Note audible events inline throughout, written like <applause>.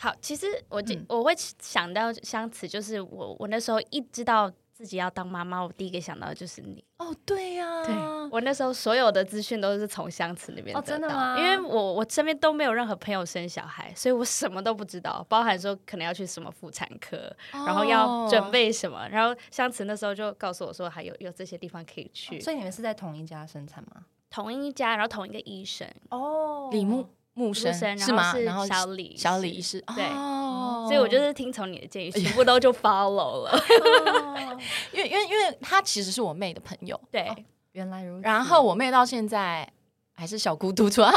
好，其实我就、嗯、我会想到相慈，就是我我那时候一知道。自己要当妈妈，我第一个想到的就是你哦，对呀、啊，对我那时候所有的资讯都是从相慈那边得到，哦，真的吗？因为我我身边都没有任何朋友生小孩，所以我什么都不知道，包含说可能要去什么妇产科，哦、然后要准备什么，然后相慈那时候就告诉我说还有有这些地方可以去，哦、所以你们是在同一家生产吗？同一家，然后同一个医生哦，李木。木生是吗？然后小李，小李是对，所以我就是听从你的建议，<laughs> 全部都就 follow 了。<laughs> 因为因为因为他其实是我妹的朋友，对，原来如此。然后我妹到现在还是小孤独，<laughs> 所以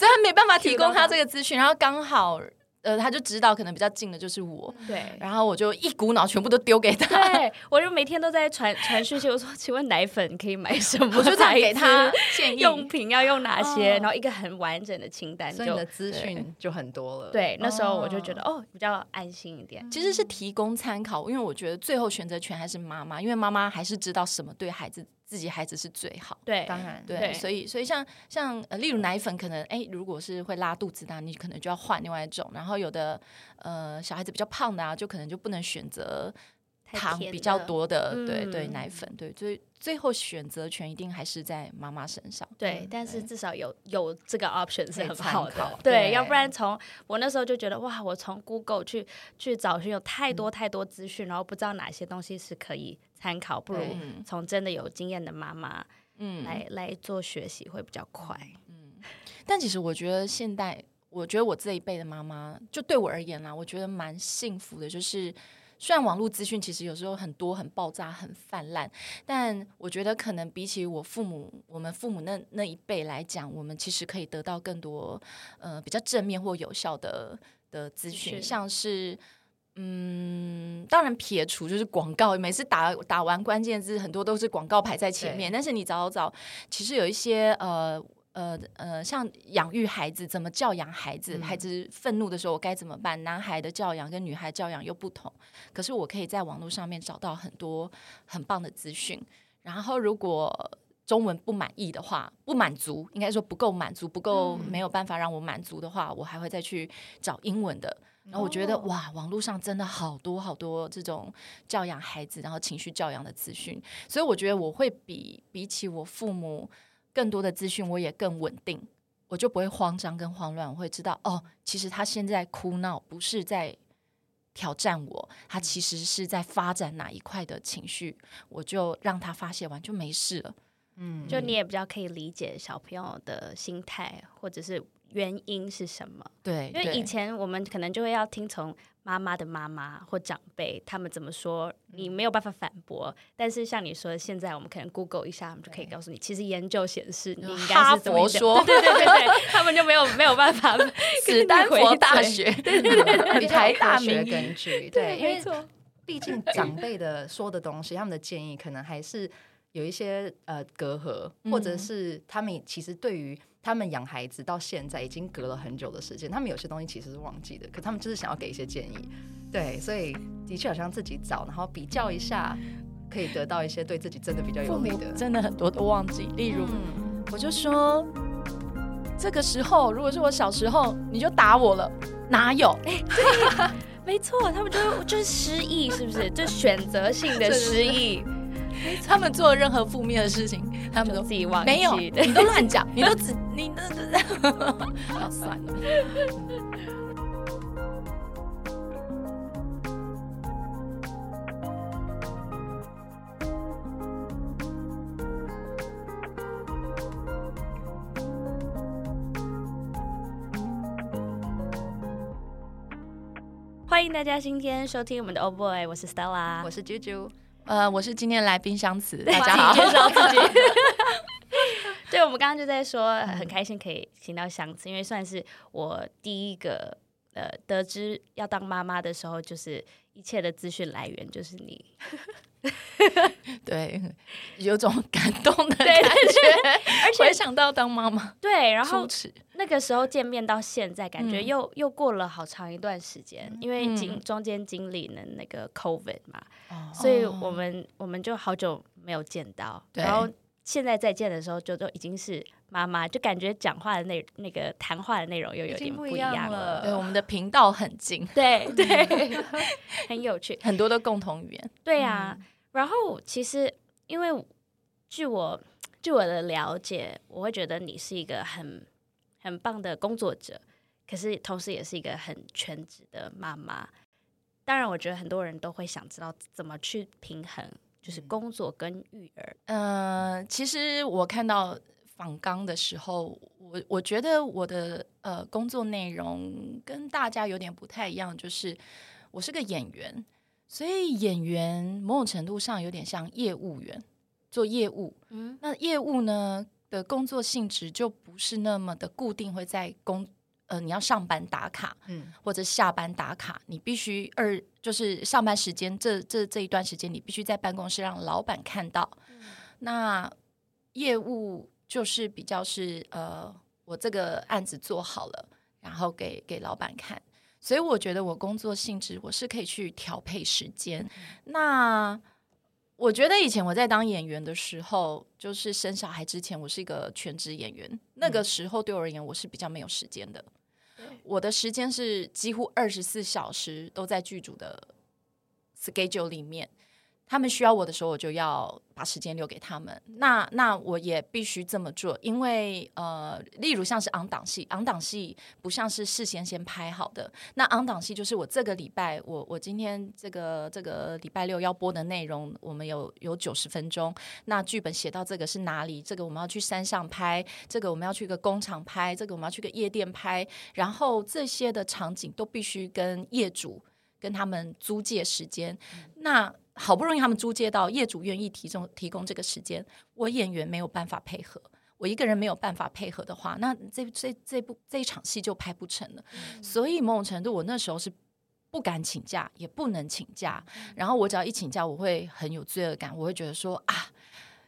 她没办法提供他这个资讯，然后刚好。呃，他就知道可能比较近的就是我，对，然后我就一股脑全部都丢给他，对，我就每天都在传传讯息，我说，请问奶粉可以买什么？我就在给他建议，用品要用哪些，然后一个很完整的清单，所以你的资讯就很多了。对，那时候我就觉得哦，比较安心一点。其实是提供参考，因为我觉得最后选择权还是妈妈，因为妈妈还是知道什么对孩子。自己孩子是最好，对，当然对，对，所以所以像像呃，例如奶粉，可能哎，如果是会拉肚子的，你可能就要换另外一种。然后有的呃，小孩子比较胖的啊，就可能就不能选择糖比较多的，对对，奶粉，对，所以最后选择权一定还是在妈妈身上。对，对，但是至少有有这个 option 是很好的，对，对，要不然从我那时候就觉得哇，我从 Google 去去找寻有太多太多资讯，嗯，然后不知道哪些东西是可以。参考，不如从真的有经验的妈妈，嗯，来来做学习会比较快，嗯。但其实我觉得现代，我觉得我这一辈的妈妈，就对我而言啦，我觉得蛮幸福的。就是虽然网络资讯其实有时候很多、很爆炸、很泛滥，但我觉得可能比起我父母、我们父母那那一辈来讲，我们其实可以得到更多呃比较正面或有效的的资讯，像是。嗯，当然撇除就是广告，每次打打完关键字，很多都是广告排在前面。但是你找找，其实有一些呃呃呃，像养育孩子，怎么教养孩子，嗯、孩子愤怒的时候我该怎么办？男孩的教养跟女孩教养又不同。可是我可以在网络上面找到很多很棒的资讯。然后如果中文不满意的话，不满足，应该说不够满足，不够没有办法让我满足的话，嗯、我还会再去找英文的。然后我觉得哇，网络上真的好多好多这种教养孩子，然后情绪教养的资讯，所以我觉得我会比比起我父母更多的资讯，我也更稳定，我就不会慌张跟慌乱，我会知道哦，其实他现在哭闹不是在挑战我，他其实是在发展哪一块的情绪，我就让他发泄完就没事了。嗯，就你也比较可以理解小朋友的心态，或者是。原因是什么？对，因为以前我们可能就会要听从妈妈的妈妈或长辈他们怎么说，你没有办法反驳。但是像你说的，现在我们可能 Google 一下，我们就可以告诉你，其实研究显示你应该是怎么说。<laughs> 对对对对，他们就没有没有办法。<laughs> 史丹佛大学，<laughs> 对对对，台大学根据，对，因为毕竟长辈的说的东西，他们的建议可能还是有一些呃隔阂，或者是他们其实对于。他们养孩子到现在已经隔了很久的时间，他们有些东西其实是忘记的，可他们就是想要给一些建议，对，所以的确好像自己找，然后比较一下，可以得到一些对自己真的比较有利的。真的很多都忘记，例如，我就说，这个时候如果是我小时候，你就打我了，哪有？哎，<laughs> 对，<laughs> 没错，他们就就是失忆，是不是？就选择性的失忆。<laughs> <laughs> 他们做任何负面的事情，他们都自己忘记。没有，你都乱讲，<laughs> 你都只你都要算了。欢迎大家今天收听我们的 Oh Boy，我是 Stella，我是啾啾。呃，我是今天来宾香慈，大家好，介绍自己。<laughs> 对，我们刚刚就在说，很开心可以请到香慈，因为算是我第一个呃得知要当妈妈的时候，就是一切的资讯来源就是你。<laughs> 对，有种感动的感觉，而且想到当妈妈，对，然后那个时候见面到现在，感觉又、嗯、又过了好长一段时间，因为经中间经历了那个 COVID 嘛，嗯、所以我们我们就好久没有见到，然后现在再见的时候，就都已经是妈妈，就感觉讲话的那那个谈话的内容又有点不一样了。对，我们的频道很近，对对，很有趣，很多的共同语言。对啊，嗯、然后其实因为据我据我的了解，我会觉得你是一个很很棒的工作者，可是同时也是一个很全职的妈妈。当然，我觉得很多人都会想知道怎么去平衡，就是工作跟育儿。嗯、呃，其实我看到访纲的时候，我我觉得我的呃工作内容跟大家有点不太一样，就是我是个演员，所以演员某种程度上有点像业务员，做业务。嗯，那业务呢的工作性质就不是那么的固定，会在工。呃，你要上班打卡，嗯，或者下班打卡，你必须二就是上班时间这这这一段时间，你必须在办公室让老板看到。嗯、那业务就是比较是呃，我这个案子做好了，然后给给老板看。所以我觉得我工作性质我是可以去调配时间。嗯、那我觉得以前我在当演员的时候，就是生小孩之前，我是一个全职演员。嗯、那个时候对我而言，我是比较没有时间的。我的时间是几乎二十四小时都在剧组的 schedule 里面。他们需要我的时候，我就要把时间留给他们。那那我也必须这么做，因为呃，例如像是昂档戏，昂档戏不像是事先先拍好的。那昂档戏就是我这个礼拜，我我今天这个这个礼拜六要播的内容，我们有有九十分钟。那剧本写到这个是哪里？这个我们要去山上拍，这个我们要去一个工厂拍，这个我们要去个夜店拍，然后这些的场景都必须跟业主跟他们租借时间。那好不容易他们租借到业主愿意提供提供这个时间，我演员没有办法配合，我一个人没有办法配合的话，那这这这部这一场戏就拍不成了。嗯、所以某种程度，我那时候是不敢请假，也不能请假。嗯、然后我只要一请假，我会很有罪恶感，我会觉得说啊，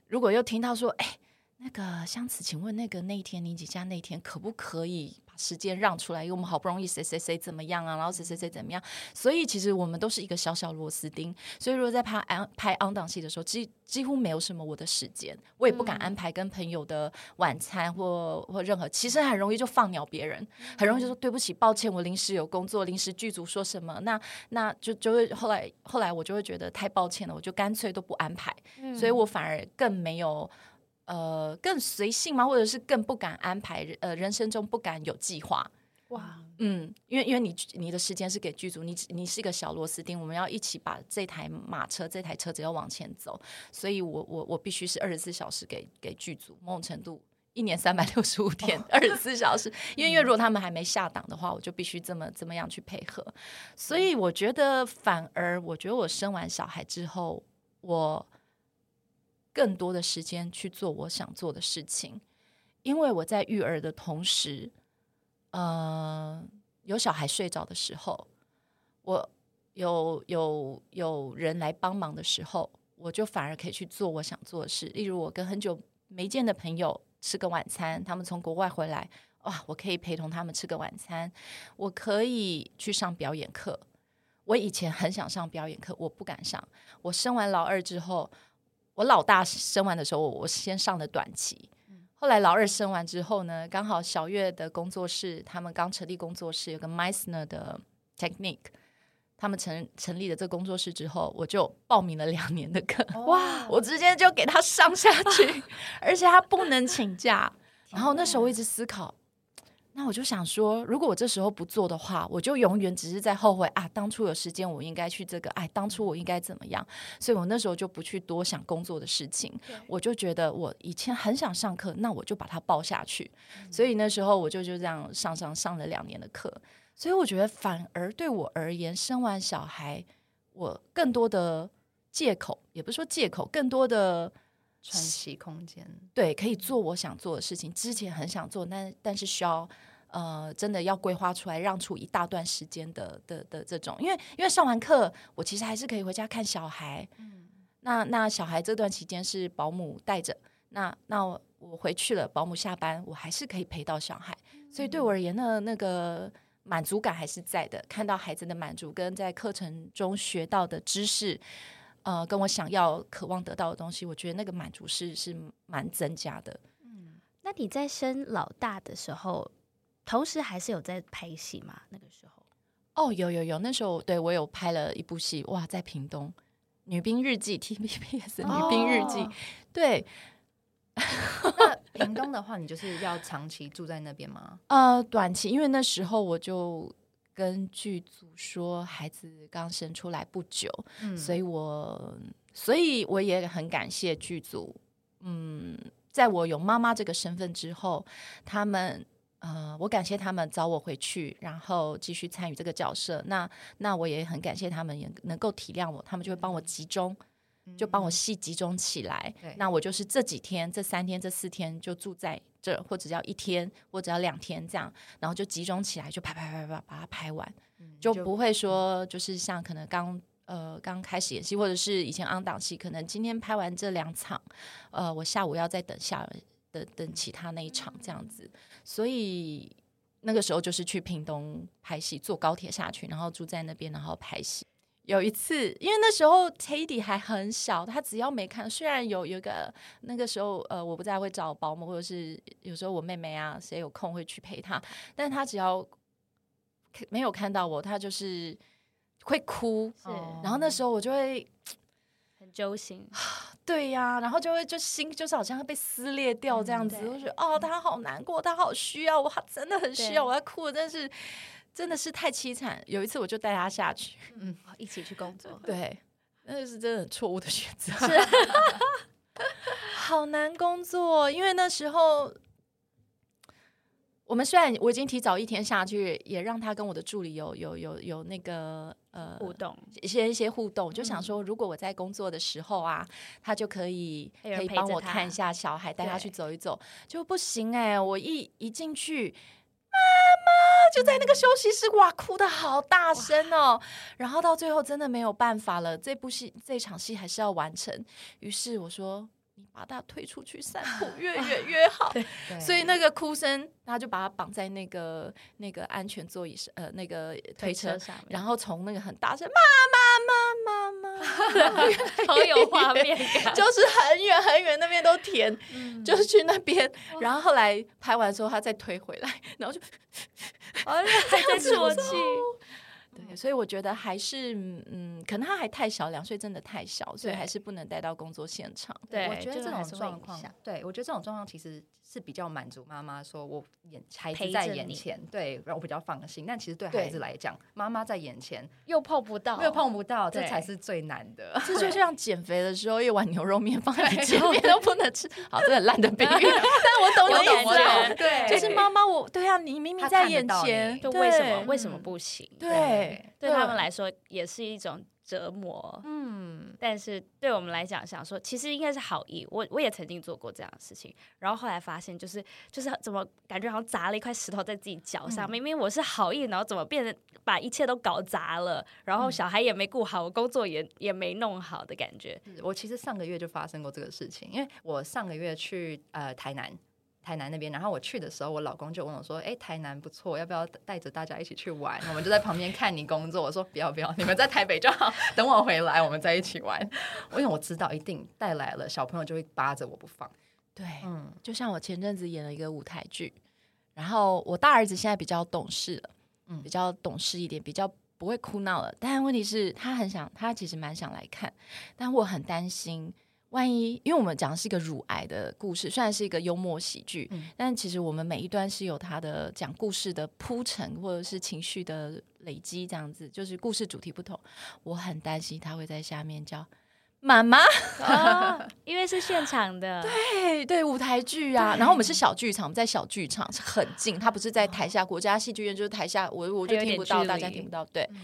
如果又听到说，哎，那个香慈，请问那个那一天你请假那天可不可以？时间让出来，因为我们好不容易谁谁谁怎么样啊，然后谁谁谁怎么样，所以其实我们都是一个小小螺丝钉。所以如果在拍安拍 on 档戏的时候，几几乎没有什么我的时间，我也不敢安排跟朋友的晚餐或或任何，其实很容易就放鸟别人，很容易就说对不起，抱歉，我临时有工作，临时剧组说什么，那那就就会后来后来我就会觉得太抱歉了，我就干脆都不安排，所以我反而更没有。呃，更随性吗？或者是更不敢安排？呃，人生中不敢有计划。哇，嗯，因为因为你你的时间是给剧组，你你是一个小螺丝钉，我们要一起把这台马车、这台车子要往前走，所以我我我必须是二十四小时给给剧组，某种程度一年三百六十五天，二十四小时。<laughs> 因为因为如果他们还没下档的话，我就必须这么这么样去配合。所以我觉得，反而我觉得我生完小孩之后，我。更多的时间去做我想做的事情，因为我在育儿的同时，呃，有小孩睡着的时候，我有有有人来帮忙的时候，我就反而可以去做我想做的事。例如，我跟很久没见的朋友吃个晚餐，他们从国外回来，哇，我可以陪同他们吃个晚餐。我可以去上表演课，我以前很想上表演课，我不敢上。我生完老二之后。我老大生完的时候，我先上的短期。后来老二生完之后呢，刚好小月的工作室，他们刚成立工作室，有个 Meisner 的 Technique，他们成成立了这个工作室之后，我就报名了两年的课。<laughs> 哇！<laughs> 我直接就给他上下去，<laughs> 而且他不能请假。然后那时候我一直思考。那我就想说，如果我这时候不做的话，我就永远只是在后悔啊！当初有时间，我应该去这个，哎，当初我应该怎么样？所以我那时候就不去多想工作的事情，我就觉得我以前很想上课，那我就把它报下去。嗯、所以那时候我就就这样上上上了两年的课。所以我觉得，反而对我而言，生完小孩，我更多的借口，也不是说借口，更多的喘息空间，对，可以做我想做的事情。之前很想做，但但是需要。呃，真的要规划出来，让出一大段时间的的的这种，因为因为上完课，我其实还是可以回家看小孩。嗯，那那小孩这段期间是保姆带着，那那我，我回去了，保姆下班，我还是可以陪到小孩。嗯，所以对我而言呢，那个满足感还是在的，看到孩子的满足跟在课程中学到的知识，呃，跟我想要渴望得到的东西，我觉得那个满足是是蛮增加的。嗯那你在生老大的时候，同时还是有在拍戏吗？那个时候？哦，有有有，那时候对我有拍了一部戏，哇，在屏东《女兵日记》TVBS《女兵日记》哦，对。<laughs> 那屏东的话，你就是要长期住在那边吗？呃，短期，因为那时候我就跟剧组说，孩子刚生出来不久，嗯，所以我，所以我也很感谢剧组，嗯，在我有妈妈这个身份之后，他们。呃，我感谢他们找我回去，然后继续参与这个角色。那那我也很感谢他们也能够体谅我，他们就会帮我集中，嗯、就帮我戏集中起来。嗯、那我就是这几天、这三天、这四天就住在这，或者要一天，或者要两天这样，然后就集中起来，就拍拍拍拍把它拍完，嗯、就不会说就是像可能刚呃刚开始演戏，或者是以前 on 档戏，可能今天拍完这两场，呃，我下午要再等下。等等其他那一场这样子，所以那个时候就是去屏东拍戏，坐高铁下去，然后住在那边，然后拍戏。有一次，因为那时候 Teddy 还很小，他只要没看，虽然有有一个那个时候，呃，我不在会找保姆，或者是有时候我妹妹啊，谁有空会去陪他，但他只要没有看到我，他就是会哭。是，然后那时候我就会很。揪心，<sighs> 对呀、啊，然后就会就心就是好像会被撕裂掉这样子，嗯、我觉得哦，他好难过，他好需要我，他真的很需要我，要哭，但是真的是太凄惨。有一次我就带他下去，嗯，一起去工作，对，那就是真的很错误的选择，是 <laughs> 好难工作，因为那时候。我们虽然我已经提早一天下去，也让他跟我的助理有有有有那个呃互动，一些一些互动，就想说如果我在工作的时候啊，他就可以可以帮我看一下小孩，带他去走一走，就不行哎、欸！我一一进去，妈妈就在那个休息室，哇，哭得好大声哦！然后到最后真的没有办法了，这部戏这场戏还是要完成，于是我说。你把他推出去散步，<laughs> 越远越好。所以那个哭声，他就把他绑在那个那个安全座椅上，呃，那个推车，上面，然后从那个很大声，妈妈妈妈妈，好有画面感，<laughs> 就是很远很远那边都甜，嗯、就是去那边。然后后来拍完之后，他再推回来，然后就，哎呀 <laughs> 还在啜泣。对，所以我觉得还是嗯，可能他还太小，两岁真的太小，所以还是不能带到工作现场。对，我觉得这种状况，对我觉得这种状况其实是比较满足妈妈，说我眼孩子在眼前，对，让我比较放心。但其实对孩子来讲，妈妈在眼前又碰不到，又碰不到，这才是最难的。这就像减肥的时候，一碗牛肉面放在你前面都不能吃。好，这很烂的比喻，<laughs> 但我懂你意思。对，就是妈妈，我对啊，你明明在眼前，就为什么为什么不行？对。对，对他们来说也是一种折磨，嗯，但是对我们来讲，想说其实应该是好意。我我也曾经做过这样的事情，然后后来发现，就是就是怎么感觉好像砸了一块石头在自己脚上。嗯、明明我是好意，然后怎么变得把一切都搞砸了？然后小孩也没顾好，我工作也也没弄好的感觉。我其实上个月就发生过这个事情，因为我上个月去呃台南。台南那边，然后我去的时候，我老公就问我说：“哎，台南不错，要不要带着大家一起去玩？” <laughs> 我们就在旁边看你工作。我说：“不要不要，<laughs> 你们在台北就好，<laughs> 等我回来，我们再一起玩。”因为我知道一定带来了小朋友就会扒着我不放。对，嗯，就像我前阵子演了一个舞台剧，然后我大儿子现在比较懂事了，嗯，比较懂事一点，比较不会哭闹了。但问题是，他很想，他其实蛮想来看，但我很担心。万一，因为我们讲的是一个乳癌的故事，虽然是一个幽默喜剧，嗯、但其实我们每一段是有它的讲故事的铺陈，或者是情绪的累积，这样子就是故事主题不同。我很担心他会在下面叫 <laughs> 妈妈，哦、因为是现场的，<laughs> 对对，舞台剧啊。然后我们是小剧场，我们在小剧场是很近，他不是在台下，国家戏剧院就是台下，我我就听不到，大家听不到。对，嗯、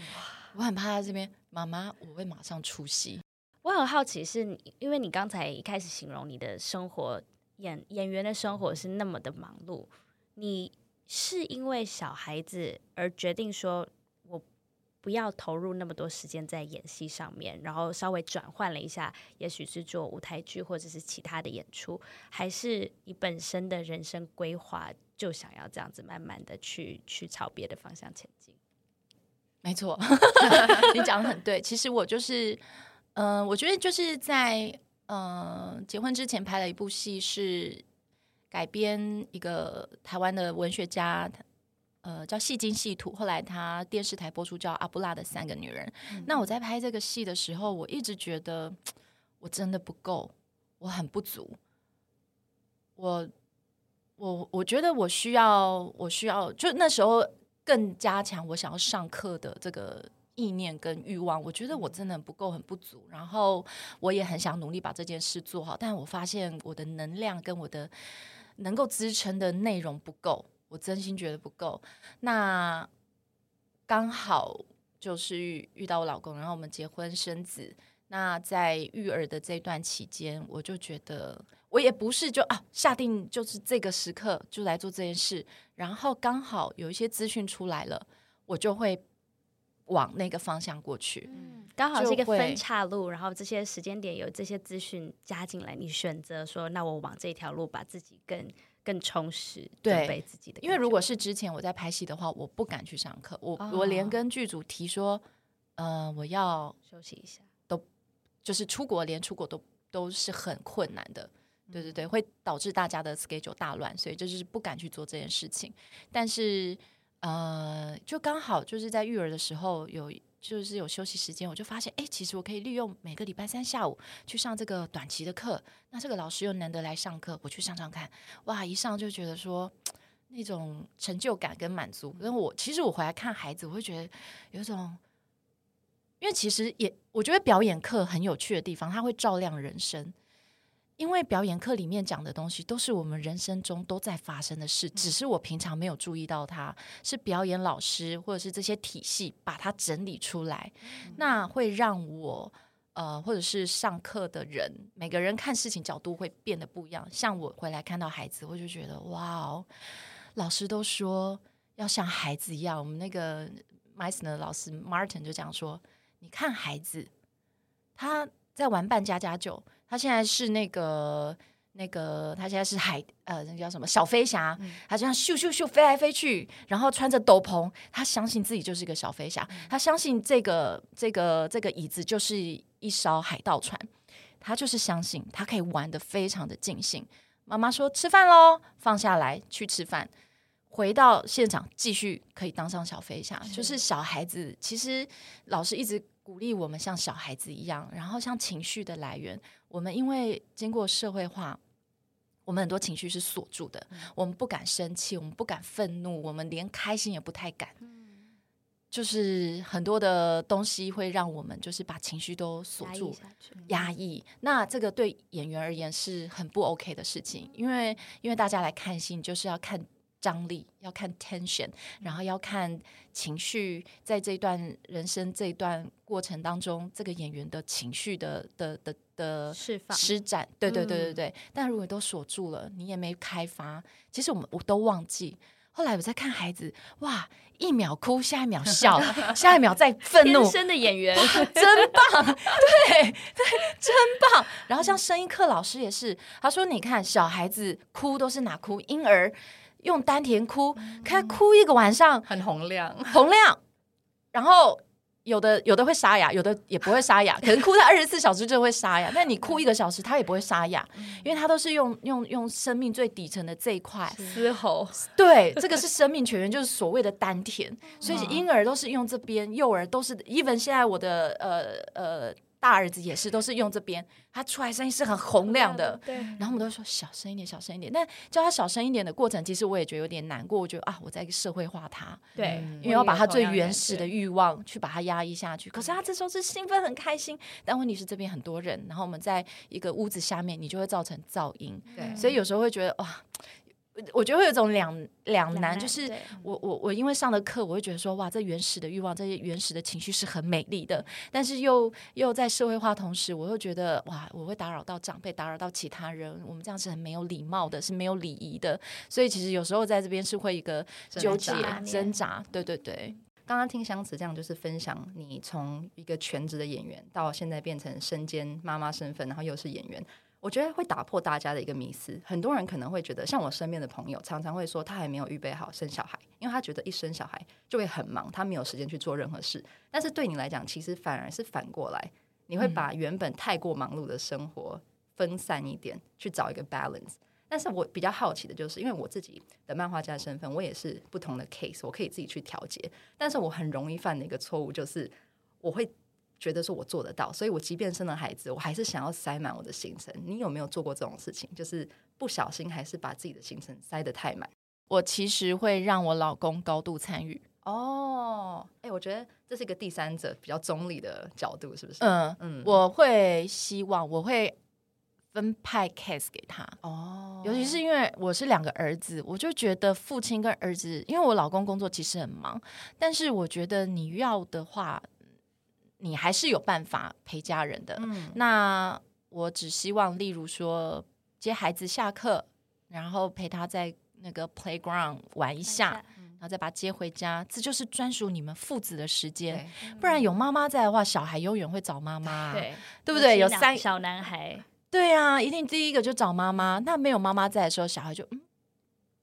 我很怕他这边妈妈，我会马上出戏。我很好奇，是你，因为你刚才一开始形容你的生活，演演员的生活是那么的忙碌，你是因为小孩子而决定说，我不要投入那么多时间在演戏上面，然后稍微转换了一下，也许是做舞台剧或者是其他的演出，还是你本身的人生规划就想要这样子慢慢的去去朝别的方向前进？没错 <laughs> <laughs> 你讲的很对，其实我就是。嗯、呃，我觉得就是在嗯、呃、结婚之前拍了一部戏，是改编一个台湾的文学家，呃，叫戏精戏土。后来他电视台播出叫《阿布拉的三个女人》。嗯。那我在拍这个戏的时候，我一直觉得我真的不够，我很不足。我我我觉得我需要，我需要，就那时候更加强我想要上课的这个。意念跟欲望，我觉得我真的不够，很不足。然后我也很想努力把这件事做好，但我发现我的能量跟我的能够支撑的内容不够，我真心觉得不够。那刚好就是遇到我老公，然后我们结婚生子。那在育儿的这段期间，我就觉得我也不是就啊下定就是这个时刻就来做这件事，然后刚好有一些资讯出来了，我就会。往那个方向过去，嗯，刚好是一个分岔路，然后这些时间点有这些资讯加进来，你选择说，那我往这条路把自己更更充实，对自己的。因为如果是之前我在拍戏的话，我不敢去上课，我、哦、我连跟剧组提说，呃，我要休息一下，都就是出国，连出国都都是很困难的，对对对，会导致大家的 schedule 大乱，所以就是不敢去做这件事情，但是。呃，就刚好就是在育儿的时候有，就是有休息时间，我就发现，哎，其实我可以利用每个礼拜三下午去上这个短期的课。那这个老师又难得来上课，我去上上看，哇，一上就觉得说那种成就感跟满足。跟我其实我回来看孩子，我会觉得有一种，因为其实也我觉得表演课很有趣的地方，它会照亮人生。因为表演课里面讲的东西都是我们人生中都在发生的事，只是我平常没有注意到它，是表演老师或者是这些体系把它整理出来，那会让我呃，或者是上课的人，每个人看事情角度会变得不一样。像我回来看到孩子，我就觉得哇哦，老师都说要像孩子一样。我们那个 Meisner 的老师 Martin 就这样说：你看孩子，他在玩扮家家酒。他现在是那个那个，他现在是海呃，那个叫什么小飞侠？嗯、他这样咻咻咻飞来飞去，然后穿着斗篷，他相信自己就是一个小飞侠，嗯、他相信这个这个这个椅子就是一艘海盗船，他就是相信他可以玩得非常的尽兴。妈妈说吃饭喽，放下来去吃饭，回到现场继续可以当上小飞侠，是就是小孩子。其实老师一直。鼓励我们像小孩子一样，然后像情绪的来源，我们因为经过社会化，我们很多情绪是锁住的，嗯、我们不敢生气，我们不敢愤怒，我们连开心也不太敢，嗯、就是很多的东西会让我们就是把情绪都锁住、压抑，压抑。那这个对演员而言是很不 OK 的事情，因为因为大家来看戏就是要看。张力要看 tension，然后要看情绪，在这段人生这一段过程当中，这个演员的情绪的的的的释放施展，对对对对对。嗯、但如果都锁住了，你也没开发，其实我们我都忘记。后来我在看孩子，哇，一秒哭，下一秒笑，<laughs> 下一秒再愤怒，天生的演员真棒，对对，真棒。然后像声音课老师也是，他说：“你看小孩子哭都是哪哭？婴儿。”用丹田哭，看他哭一个晚上，很洪亮，洪亮。然后有的有的会沙哑，有的也不会沙哑，<laughs> 可能哭他二十四小时就会沙哑。但你哭一个小时，他也不会沙哑，因为他都是用用用生命最底层的这一块嘶吼。对，这个是生命泉源，就是所谓的丹田。所以婴儿都是用这边，幼儿都是。even 现在我的呃呃。大儿子也是，都是用这边，他出来声音是很洪亮的。对，然后我们都说小声一点，小声一点。但叫他小声一点的过程，其实我也觉得有点难过。我觉得啊，我在社会化他，对，因为要把他最原始的欲望去把他压抑下去。可是他这时候是兴奋、很开心，但问题是这边很多人，然后我们在一个屋子下面，你就会造成噪音。对，所以有时候会觉得哇。我觉得会有一种两两难，就是我我我因为上了课，我会觉得说哇，这原始的欲望，这些原始的情绪是很美丽的，但是又又在社会化同时，我又觉得哇，我会打扰到长辈，打扰到其他人，我们这样是很没有礼貌的，是没有礼仪的，所以其实有时候在这边是会一个纠结挣扎。对对对，刚刚听香子这样就是分享，你从一个全职的演员到现在变成身兼妈妈身份，然后又是演员。我觉得会打破大家的一个迷思，很多人可能会觉得，像我身边的朋友常常会说，他还没有预备好生小孩，因为他觉得一生小孩就会很忙，他没有时间去做任何事。但是对你来讲，其实反而是反过来，你会把原本太过忙碌的生活分散一点，去找一个 balance。但是我比较好奇的就是，因为我自己的漫画家身份，我也是不同的 case，我可以自己去调节。但是我很容易犯的一个错误就是，我会觉得说我做得到，所以我即便生了孩子，我还是想要塞满我的行程。你有没有做过这种事情？就是不小心还是把自己的行程塞得太满？我其实会让我老公高度参与。哦，哎，我觉得这是一个第三者比较中立的角度，是不是？嗯嗯，我会希望我会。分派 case 给他哦，尤其是因为我是两个儿子，我就觉得父亲跟儿子，因为我老公工作其实很忙，但是我觉得你要的话，你还是有办法陪家人的。嗯，那我只希望，例如说接孩子下课，然后陪他在那个 playground 玩一下，嗯，然后再把他接回家，这就是专属你们父子的时间。不然有妈妈在的话，小孩永远会找妈妈，对，对不对？有三小男孩。对啊，一定第一个就找妈妈。那没有妈妈在的时候，小孩就嗯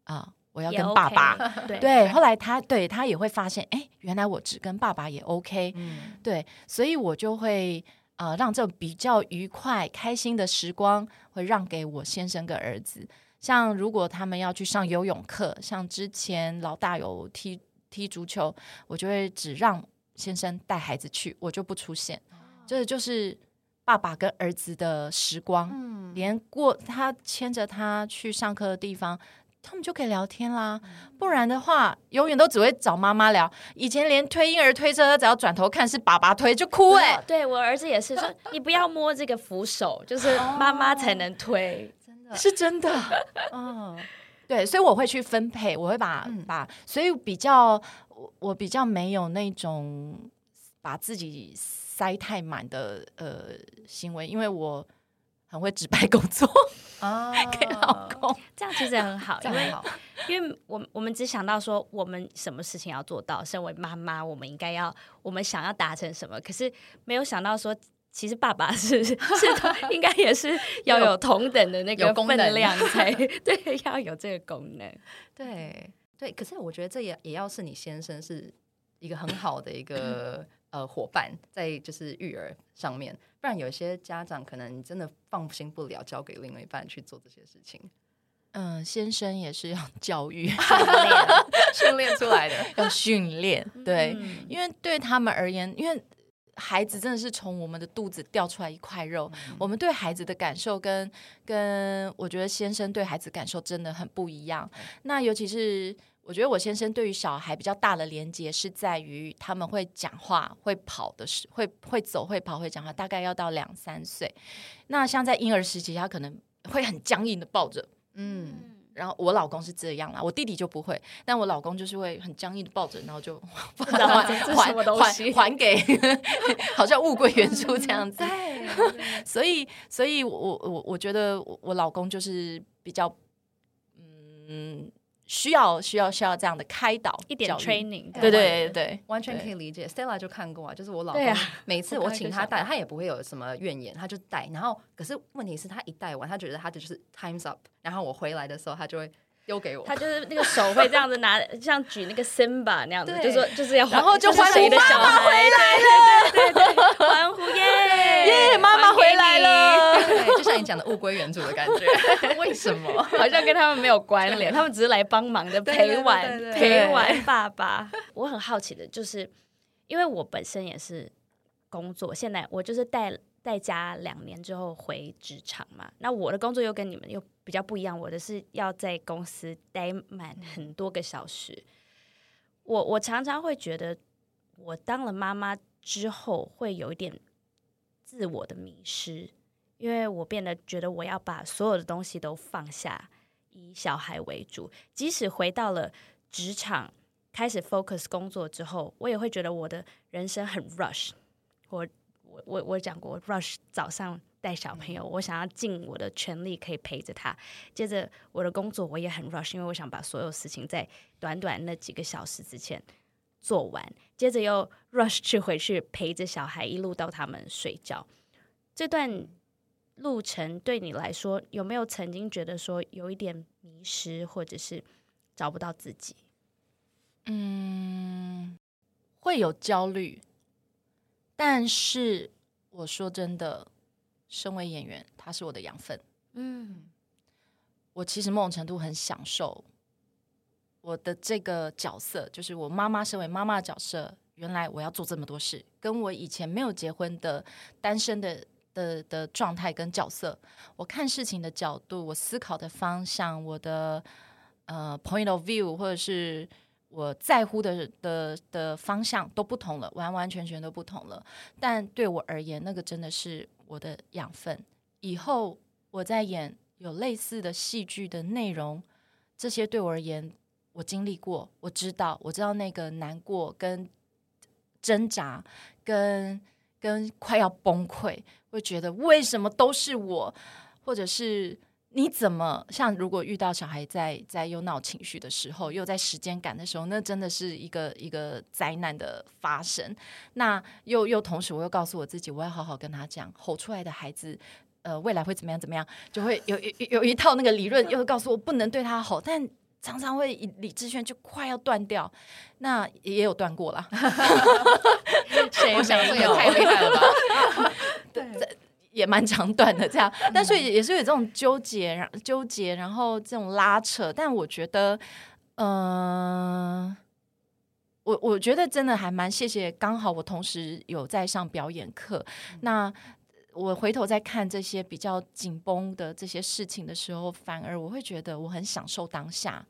啊，我要跟爸爸。<laughs> OK, 对，对，后来他对他也会发现，哎，原来我只跟爸爸也 OK。嗯，对，所以我就会啊、呃，让这种比较愉快、开心的时光会让给我先生跟儿子。像如果他们要去上游泳课，像之前老大有踢踢足球，我就会只让先生带孩子去，我就不出现。这就是。爸爸跟儿子的时光，嗯、连过他牵着他去上课的地方，他们就可以聊天啦。嗯、不然的话，永远都只会找妈妈聊。以前连推婴儿推车，他只要转头看是爸爸推就哭哎、欸。对，我儿子也是说，<laughs> 你不要摸这个扶手，就是妈妈才能推，真的是真的。<laughs> 嗯，对，所以我会去分配，我会把、嗯、把，所以比较我我比较没有那种把自己。塞太满的呃行为，因为我很会指派工作啊 <laughs> <laughs> 给老公，这样其实很好，因为 <laughs> 因为我我们只想到说我们什么事情要做到，身为妈妈，我们应该要我们想要达成什么，可是没有想到说，其实爸爸是是应该也是要有同等的那个分量才对，要有这个功能，对对，可是我觉得这也也要是你先生是一个很好的一个。呃，伙伴在就是育儿上面，不然有些家长可能真的放心不了，交给另外一半去做这些事情。嗯，先生也是要 <laughs> 教育、<laughs> 训练、出来的，<laughs> 要训练。对，嗯、因为对他们而言，因为孩子真的是从我们的肚子掉出来一块肉，嗯、我们对孩子的感受跟跟我觉得先生对孩子感受真的很不一样。嗯、那尤其是。我觉得我先生对于小孩比较大的连接是在于他们会讲话、会跑的时，会会走、会跑、会讲话，大概要到两三岁。那像在婴儿时期，他可能会很僵硬的抱着，嗯。然后我老公是这样啦，我弟弟就不会，但我老公就是会很僵硬的抱着，然后就 <laughs> 还还还给，<laughs> 好像物归原 <laughs> 处这样子。所以，所以我我我觉得我老公就是比较，嗯。需要需要需要这样的开导一点 training，对对对对，完全可以理解。Stella 就看过啊，就是我老公 <laughs> 每次我请他带，他也不会有什么怨言，他就带。然后可是问题是他一带完，他觉得他的就是 times up，然后我回来的时候，他就会。丢给我，他就是那个手会这样子拿，<laughs> 像举那个 Simba 那样子，就说就是要，然后就欢呼妈妈回来了，对对对，欢呼耶耶，妈妈回来了，对，就像你讲的物归原主的感觉。<laughs> 为什么？好像跟他们没有关联，他们只是来帮忙的，陪玩陪玩爸爸。我很好奇的就是，因为我本身也是工作，现在我就是带。在家两年之后回职场嘛，那我的工作又跟你们又比较不一样，我的是要在公司待满很多个小时。我我常常会觉得，我当了妈妈之后会有一点自我的迷失，因为我变得觉得我要把所有的东西都放下，以小孩为主。即使回到了职场，开始 focus 工作之后，我也会觉得我的人生很 rush，我。我我我讲过，rush 早上带小朋友，我想要尽我的全力可以陪着他。接着我的工作我也很 rush，因为我想把所有事情在短短那几个小时之前做完。接着又 rush 去回去陪着小孩，一路到他们睡觉。这段路程对你来说，有没有曾经觉得说有一点迷失，或者是找不到自己？嗯，会有焦虑。但是我说真的，身为演员，他是我的养分。嗯，我其实某种程度很享受我的这个角色，就是我妈妈身为妈妈的角色。原来我要做这么多事，跟我以前没有结婚的单身的的的状态跟角色，我看事情的角度，我思考的方向，我的呃 point of view，或者是我在乎的的的方向都不同了，完完全全都不同了。但对我而言，那个真的是我的养分。以后我在演有类似的戏剧的内容，这些对我而言，我经历过，我知道，我知道那个难过跟。挣扎跟跟快要崩溃，会觉得为什么都是我，或者是你怎么像？如果遇到小孩在在又闹情绪的时候，又在时间赶的时候，那真的是一个一个灾难的发生。那又又同时，我又告诉我自己，我要好好跟他讲，吼出来的孩子，呃，未来会怎么样怎么样，就会有有有一套那个理论，又会告诉我不能对他吼，但。常常会理智线就快要断掉，那也有断过了。<laughs> 谁我想说也太厉害了吧？<laughs> 对，也蛮长断的这样。但是也是有这种纠结，然纠结，然后这种拉扯。但我觉得，嗯、呃，我我觉得真的还蛮谢谢，刚好我同时有在上表演课，嗯、那。我回头再看这些比较紧绷的这些事情的时候，反而我会觉得我很享受当下，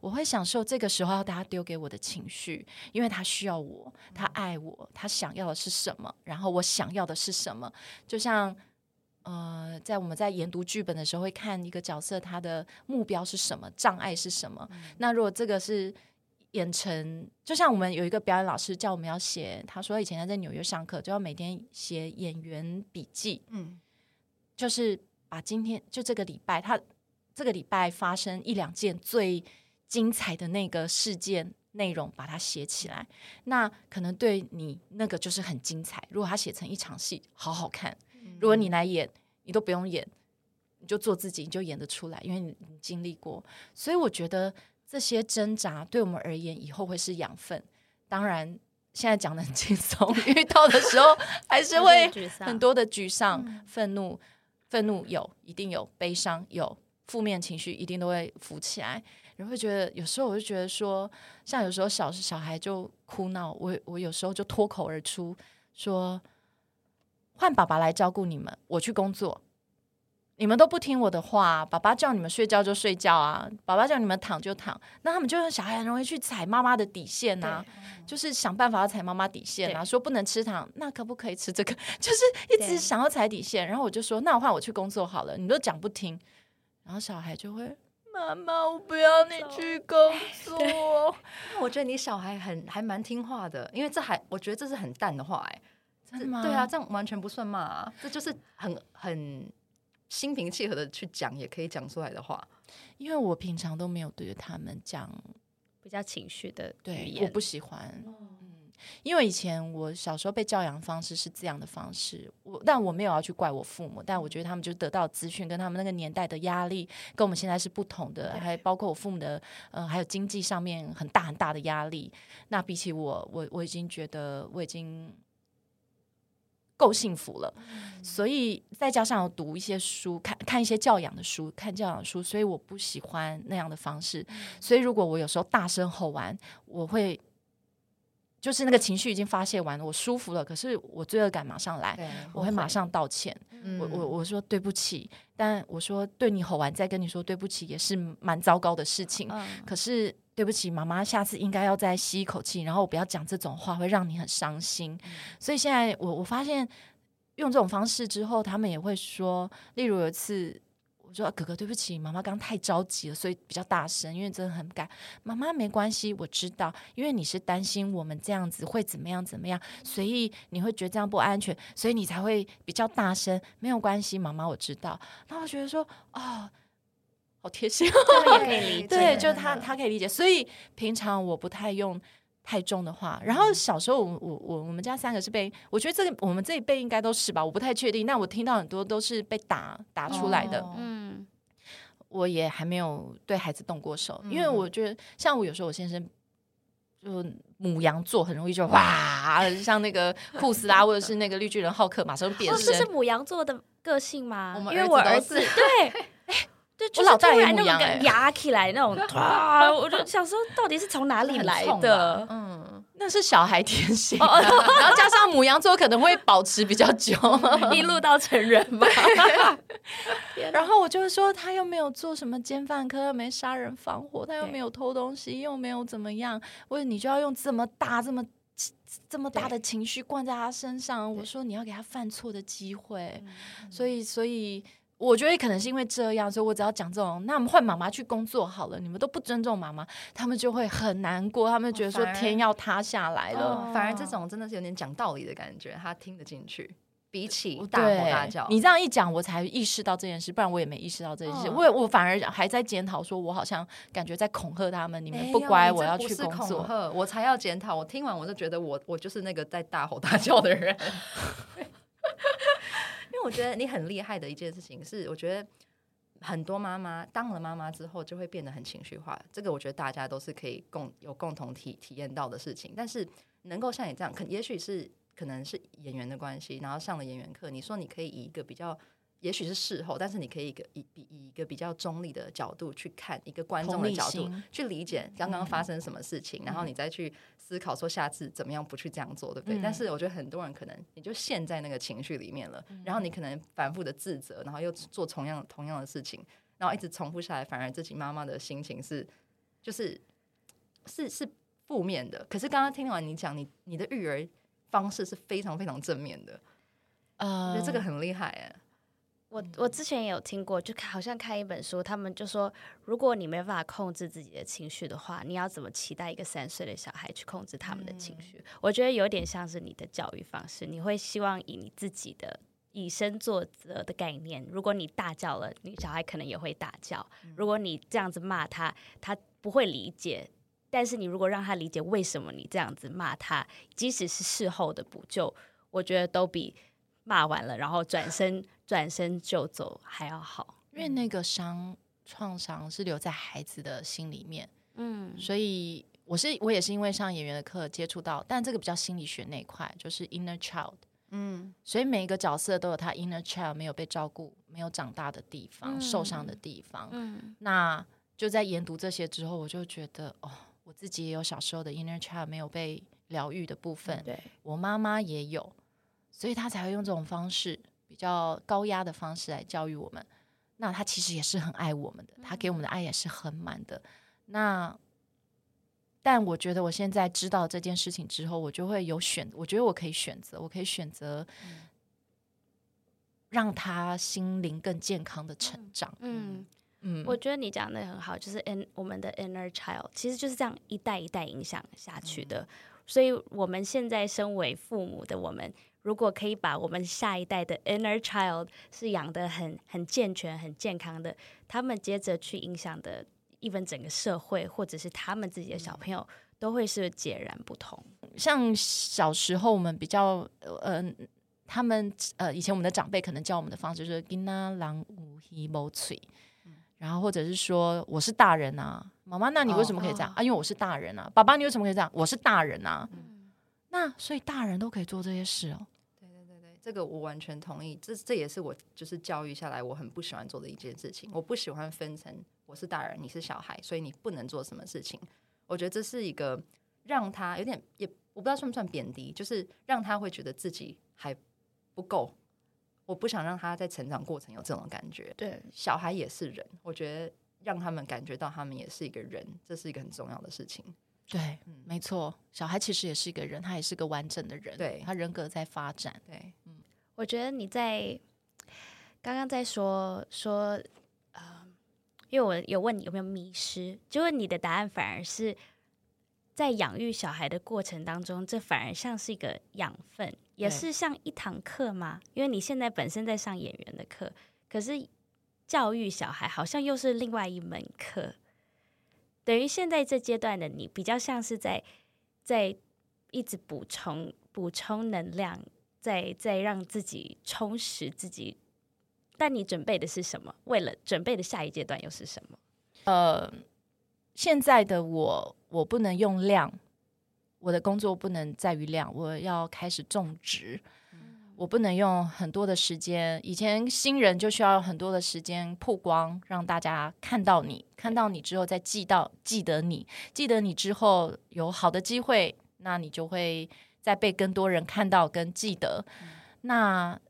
我会享受这个时候要大家丢给我的情绪，因为他需要我，他爱我，他想要的是什么，然后我想要的是什么。就像呃，在我们在研读剧本的时候，会看一个角色他的目标是什么，障碍是什么。那如果这个是。演成就像我们有一个表演老师叫我们要写，他说以前他在纽约上课，就要每天写演员笔记，嗯，就是把今天就这个礼拜，他这个礼拜发生一两件最精彩的那个事件内容，把它写起来。那可能对你那个就是很精彩。如果他写成一场戏，好好看。如果你来演，你都不用演，你就做自己，你就演得出来，因为你你经历过。所以我觉得。这些挣扎对我们而言以后会是养分。当然，现在讲的很轻松，遇到的时候还是会很多的沮丧、愤怒。愤怒有，一定有；悲伤有，负面情绪一定都会浮起来。你会觉得，有时候我就觉得说，像有时候小小孩就哭闹，我我有时候就脱口而出说：“换爸爸来照顾你们，我去工作。”你们都不听我的话，爸爸叫你们睡觉就睡觉啊，爸爸叫你们躺就躺，那他们就小孩很容易去踩妈妈的底线啊，就是想办法要踩妈妈底线啊，说不能吃糖，那可不可以吃这个？<laughs> 就是一直想要踩底线，然后我就说，那我换我去工作好了，你都讲不听，然后小孩就会，妈妈，我不要你去工作。<laughs> 我觉得你小孩很还蛮听话的，因为这还我觉得这是很淡的话，哎，真的吗？对啊，这样完全不算骂，这就是很很。心平气和的去讲，也可以讲出来的话，因为我平常都没有对着他们讲比较情绪的语言，对，我不喜欢。嗯，因为以前我小时候被教养方式是这样的方式，我但我没有要去怪我父母，但我觉得他们就得到资讯跟他们那个年代的压力跟我们现在是不同的，还包括我父母的呃，还有经济上面很大很大的压力。那比起我，我我已经觉得我已经。够幸福了，所以再加上要读一些书，看看一些教养的书，看教养书，所以我不喜欢那样的方式。所以如果我有时候大声吼完，我会就是那个情绪已经发泄完了，我舒服了，可是我罪恶感马上来，我会马上道歉。我我我说对不起，但我说对你吼完再跟你说对不起也是蛮糟糕的事情。可是。对不起，妈妈，下次应该要再吸一口气，然后我不要讲这种话，会让你很伤心。嗯、所以现在我我发现用这种方式之后，他们也会说，例如有一次我说哥哥对不起，妈妈刚太着急了，所以比较大声，因为真的很赶。妈妈没关系，我知道，因为你是担心我们这样子会怎么样怎么样，所以你会觉得这样不安全，所以你才会比较大声。没有关系，妈妈我知道。那我觉得说哦。好贴心，也可以理解。<laughs> 对，就他他可以理解，所以平常我不太用太重的话。然后小时候我我我我们家三个是被，我觉得这个我们这一辈应该都是吧，我不太确定。那我听到很多都是被打打出来的，嗯，我也还没有对孩子动过手，因为我觉得像我有时候我先生就母羊座很容易就哇，像那个库斯拉或者是那个绿巨人浩克马上变身，这是母羊座的个性吗？因为我儿子对。对，我老大也那种压起来那种，<laughs> 哇！我就想说，到底是从哪里来的？嗯，那是小孩天性，然后加上母羊座可能会保持比较久，<laughs> 一路到成人吧。然后我就会说，他又没有做什么奸犯科，又没杀人放火，他又没有偷东西，又没有怎么样，为你就要用这么大、这么这么大的情绪灌在他身上。我说，你要给他犯错的机会，所以，所以。我觉得可能是因为这样，所以我只要讲这种，那我们换妈妈去工作好了。你们都不尊重妈妈，他们就会很难过，他们觉得说天要塌下来了。哦、反而这种真的是有点讲道理的感觉，他听得进去，比起大吼大叫。你这样一讲，我才意识到这件事，不然我也没意识到这件事。哦、我我反而还在检讨，说我好像感觉在恐吓他们，你们不乖，我要去工作。恐吓我才要检讨。我听完我就觉得我我就是那个在大吼大叫的人。<laughs> 我觉得你很厉害的一件事情是，我觉得很多妈妈当了妈妈之后就会变得很情绪化，这个我觉得大家都是可以共有共同体体验到的事情。但是能够像你这样，可也许是可能是演员的关系，然后上了演员课，你说你可以以一个比较。也许是事后，但是你可以一个以比以一个比较中立的角度去看一个观众的角度去理解刚刚发生什么事情，嗯、然后你再去思考说下次怎么样不去这样做，对不对？嗯、但是我觉得很多人可能你就陷在那个情绪里面了，嗯、然后你可能反复的自责，然后又做同样同样的事情，然后一直重复下来，反而自己妈妈的心情是就是是是负面的。可是刚刚听完你讲，你你的育儿方式是非常非常正面的，呃，我觉得这个很厉害哎。我我之前也有听过，就好像看一本书，他们就说，如果你没办法控制自己的情绪的话，你要怎么期待一个三岁的小孩去控制他们的情绪？嗯、我觉得有点像是你的教育方式，你会希望以你自己的以身作则的概念，如果你大叫了，你小孩可能也会大叫；如果你这样子骂他，他不会理解，但是你如果让他理解为什么你这样子骂他，即使是事后的补救，我觉得都比骂完了然后转身。转身就走还要好，因为那个伤创伤是留在孩子的心里面。嗯，所以我是我也是因为上演员的课接触到，但这个比较心理学那一块，就是 inner child。嗯，所以每一个角色都有他 inner child 没有被照顾、没有长大的地方、嗯、受伤的地方。嗯，那就在研读这些之后，我就觉得哦，我自己也有小时候的 inner child 没有被疗愈的部分。嗯、对，我妈妈也有，所以他才会用这种方式。比较高压的方式来教育我们，那他其实也是很爱我们的，他给我们的爱也是很满的。那，但我觉得我现在知道这件事情之后，我就会有选，我觉得我可以选择，我可以选择让他心灵更健康的成长。嗯嗯，我觉得你讲的很好，就是 in 我们的 inner child 其实就是这样一代一代影响下去的，嗯、所以我们现在身为父母的我们。如果可以把我们下一代的 inner child 是养得很很健全、很健康的，他们接着去影响的，even 整个社会或者是他们自己的小朋友，都会是截然不同。像小时候我们比较呃，他们呃以前我们的长辈可能教我们的方式就是囡仔人有耳无喙，然后或者是说我是大人啊，妈妈，那你为什么可以这样、哦、啊？因为我是大人啊。爸爸，你为什么可以这样？我是大人啊。嗯、那所以大人都可以做这些事哦。对对对对这个我完全同意，这这也是我就是教育下来我很不喜欢做的一件事情。我不喜欢分成我是大人，你是小孩，所以你不能做什么事情。我觉得这是一个让他有点也我不知道算不算贬低，就是让他会觉得自己还不够。我不想让他在成长过程有这种感觉。对，小孩也是人，我觉得让他们感觉到他们也是一个人，这是一个很重要的事情。对，嗯，没错，小孩其实也是一个人，他也是个完整的人，对，他人格在发展。对，嗯，我觉得你在刚刚在说说，呃，因为我有问你有没有迷失，就问你的答案反而是在养育小孩的过程当中，这反而像是一个养分，也是像一堂课嘛？因为你现在本身在上演员的课，可是教育小孩好像又是另外一门课。等于现在这阶段的你，比较像是在在一直补充补充能量，在在让自己充实自己。但你准备的是什么？为了准备的下一阶段又是什么？呃，现在的我，我不能用量，我的工作不能在于量，我要开始种植。我不能用很多的时间。以前新人就需要很多的时间曝光，让大家看到你，看到你之后再记到记得你，记得你之后有好的机会，那你就会再被更多人看到跟记得。嗯、那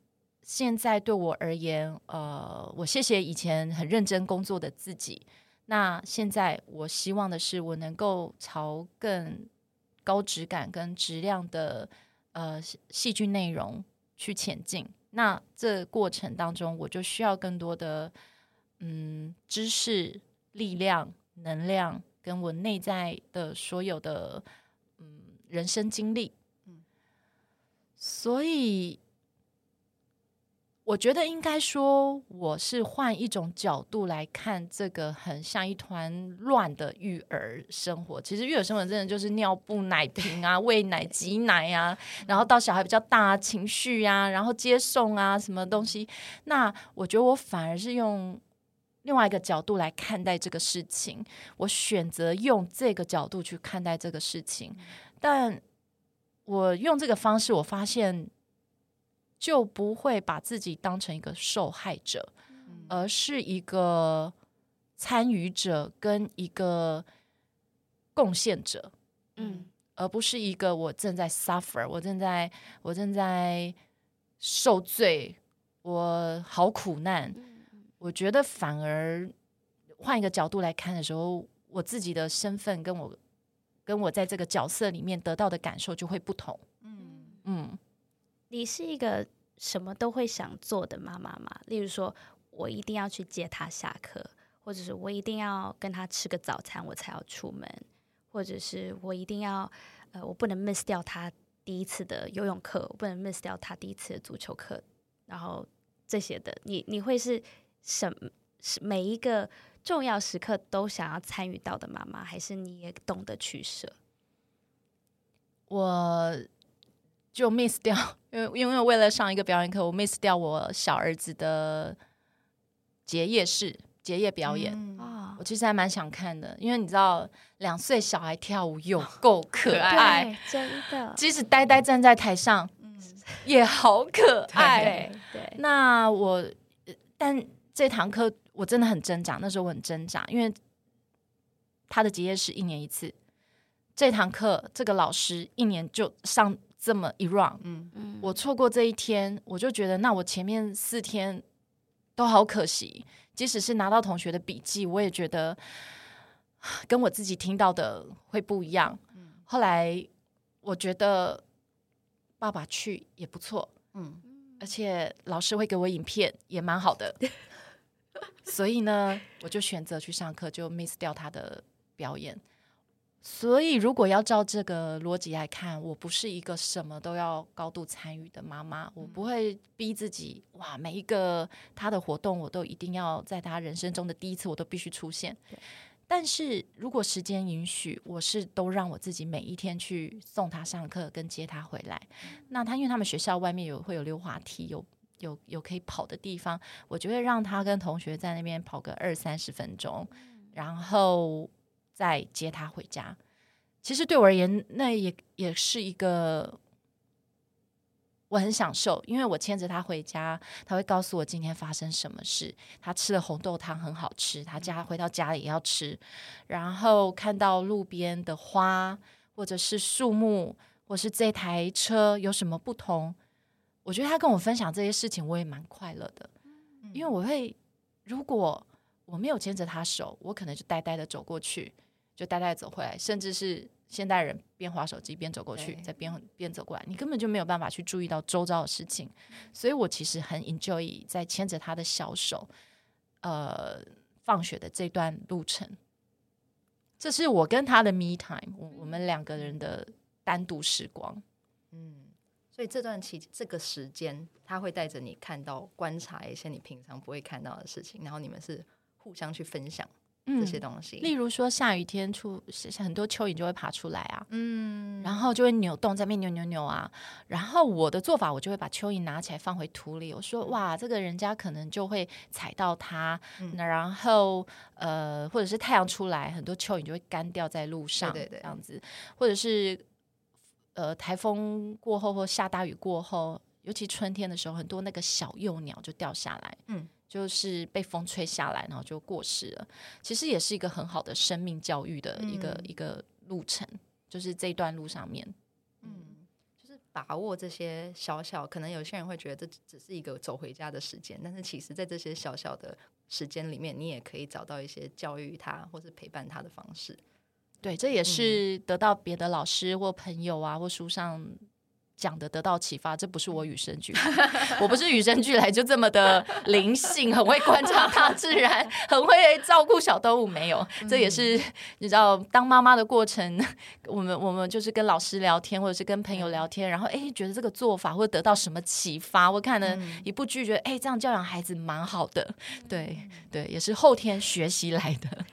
现在对我而言，呃，我谢谢以前很认真工作的自己。那现在我希望的是，我能够朝更高质感跟质量的呃戏剧内容。去前进，那这过程当中，我就需要更多的嗯知识、力量、能量，跟我内在的所有的嗯人生经历，嗯，所以。我觉得应该说，我是换一种角度来看这个很像一团乱的育儿生活。其实育儿生活真的就是尿布、奶瓶啊、喂奶、挤奶啊，然后到小孩比较大情绪啊，然后接送啊，什么东西。那我觉得我反而是用另外一个角度来看待这个事情。我选择用这个角度去看待这个事情，但我用这个方式，我发现。就不会把自己当成一个受害者，嗯、而是一个参与者跟一个贡献者，嗯，而不是一个我正在 suffer，我正在我正在受罪，我好苦难。嗯、我觉得反而换一个角度来看的时候，我自己的身份跟我跟我在这个角色里面得到的感受就会不同。嗯嗯。你是一个什么都会想做的妈妈吗？例如说，我一定要去接他下课，或者是我一定要跟他吃个早餐，我才要出门，或者是我一定要，呃，我不能 miss 掉他第一次的游泳课，我不能 miss 掉他第一次的足球课，然后这些的，你你会是什么？是每一个重要时刻都想要参与到的妈妈，还是你也懂得取舍？我。就 miss 掉，因为因为为了上一个表演课，我 miss 掉我小儿子的结业式、结业表演啊。嗯、我其实还蛮想看的，因为你知道，两岁小孩跳舞有够可爱，真的，即使呆呆站在台上，嗯、也好可爱。对，对那我，但这堂课我真的很挣扎，那时候我很挣扎，因为他的结业式一年一次，这堂课这个老师一年就上。这么一 run，嗯嗯，我错过这一天，我就觉得那我前面四天都好可惜。即使是拿到同学的笔记，我也觉得跟我自己听到的会不一样。嗯，后来我觉得爸爸去也不错，嗯，而且老师会给我影片，也蛮好的。<laughs> 所以呢，我就选择去上课，就 miss 掉他的表演。所以，如果要照这个逻辑来看，我不是一个什么都要高度参与的妈妈。我不会逼自己，哇，每一个他的活动，我都一定要在他人生中的第一次，我都必须出现。但是如果时间允许，我是都让我自己每一天去送他上课，跟接他回来。嗯、那他因为他们学校外面有会有溜滑梯，有有有可以跑的地方，我就会让他跟同学在那边跑个二三十分钟，然后。再接他回家，其实对我而言，那也也是一个我很享受，因为我牵着他回家，他会告诉我今天发生什么事。他吃了红豆汤很好吃，他家回到家里也要吃。然后看到路边的花，或者是树木，或是这台车有什么不同，我觉得他跟我分享这些事情，我也蛮快乐的。因为我会，如果我没有牵着他手，我可能就呆呆的走过去。就呆呆走回来，甚至是现代人边滑手机边走过去，对再边边走过来，你根本就没有办法去注意到周遭的事情。所以我其实很 enjoy 在牵着他的小手，呃，放学的这段路程。这是我跟他的 me time，我我们两个人的单独时光。嗯，所以这段期这个时间，他会带着你看到、观察一些你平常不会看到的事情，然后你们是互相去分享。这些东西，例如说下雨天出很多蚯蚓就会爬出来啊，嗯，然后就会扭动在那边扭扭扭啊，然后我的做法，我就会把蚯蚓拿起来放回土里，我说哇，这个人家可能就会踩到它，嗯、然后呃，或者是太阳出来，很多蚯蚓就会干掉在路上，对对对，这样子，或者是呃台风过后或下大雨过后。尤其春天的时候，很多那个小幼鸟就掉下来，嗯，就是被风吹下来，然后就过世了。其实也是一个很好的生命教育的一个、嗯、一个路程，就是这段路上面，嗯，就是把握这些小小，可能有些人会觉得这只是一个走回家的时间，但是其实在这些小小的时间里面，你也可以找到一些教育他或是陪伴他的方式。对，这也是得到别的老师或朋友啊，或书上讲的得到启发。这不是我与生俱来，<laughs> 我不是与生俱来就这么的灵性，很会观察大 <laughs> 自然，很会照顾小动物。没有，这也是你知道，当妈妈的过程，我们我们就是跟老师聊天，或者是跟朋友聊天，然后哎，觉得这个做法或者得到什么启发，我看了一部剧，觉得哎，这样教养孩子蛮好的。对对，也是后天学习来的。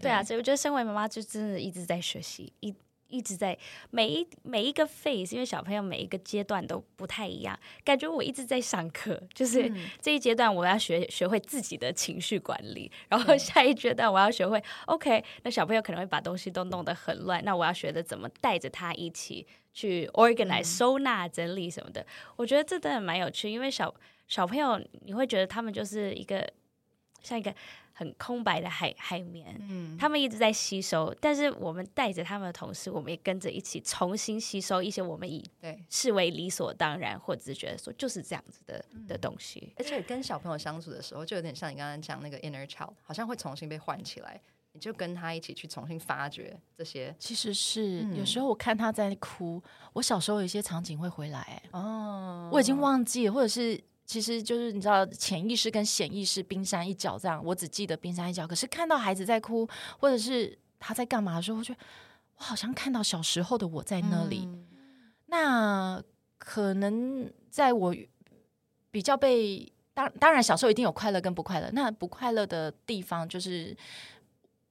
对啊，所以我觉得身为妈妈就真的一直在学习，一一直在每一每一个 phase，因为小朋友每一个阶段都不太一样，感觉我一直在上课。就是这一阶段我要学学会自己的情绪管理，然后下一阶段我要学会 OK，那小朋友可能会把东西都弄得很乱，那我要学的怎么带着他一起去 organize、收纳、整理什么的。我觉得这真的蛮有趣，因为小小朋友你会觉得他们就是一个像一个。很空白的海海绵，嗯，他们一直在吸收，但是我们带着他们的同时，我们也跟着一起重新吸收一些我们以对视为理所当然，或者是觉得说就是这样子的、嗯、的东西。而且跟小朋友相处的时候，就有点像你刚刚讲那个 inner child，好像会重新被唤起来，你就跟他一起去重新发掘这些。其实是、嗯、有时候我看他在哭，我小时候有一些场景会回来，哦，我已经忘记了，或者是。其实就是你知道，潜意识跟显意识冰山一角这样。我只记得冰山一角，可是看到孩子在哭，或者是他在干嘛的时候，我觉得我好像看到小时候的我在那里。嗯、那可能在我比较被当当然小时候一定有快乐跟不快乐。那不快乐的地方就是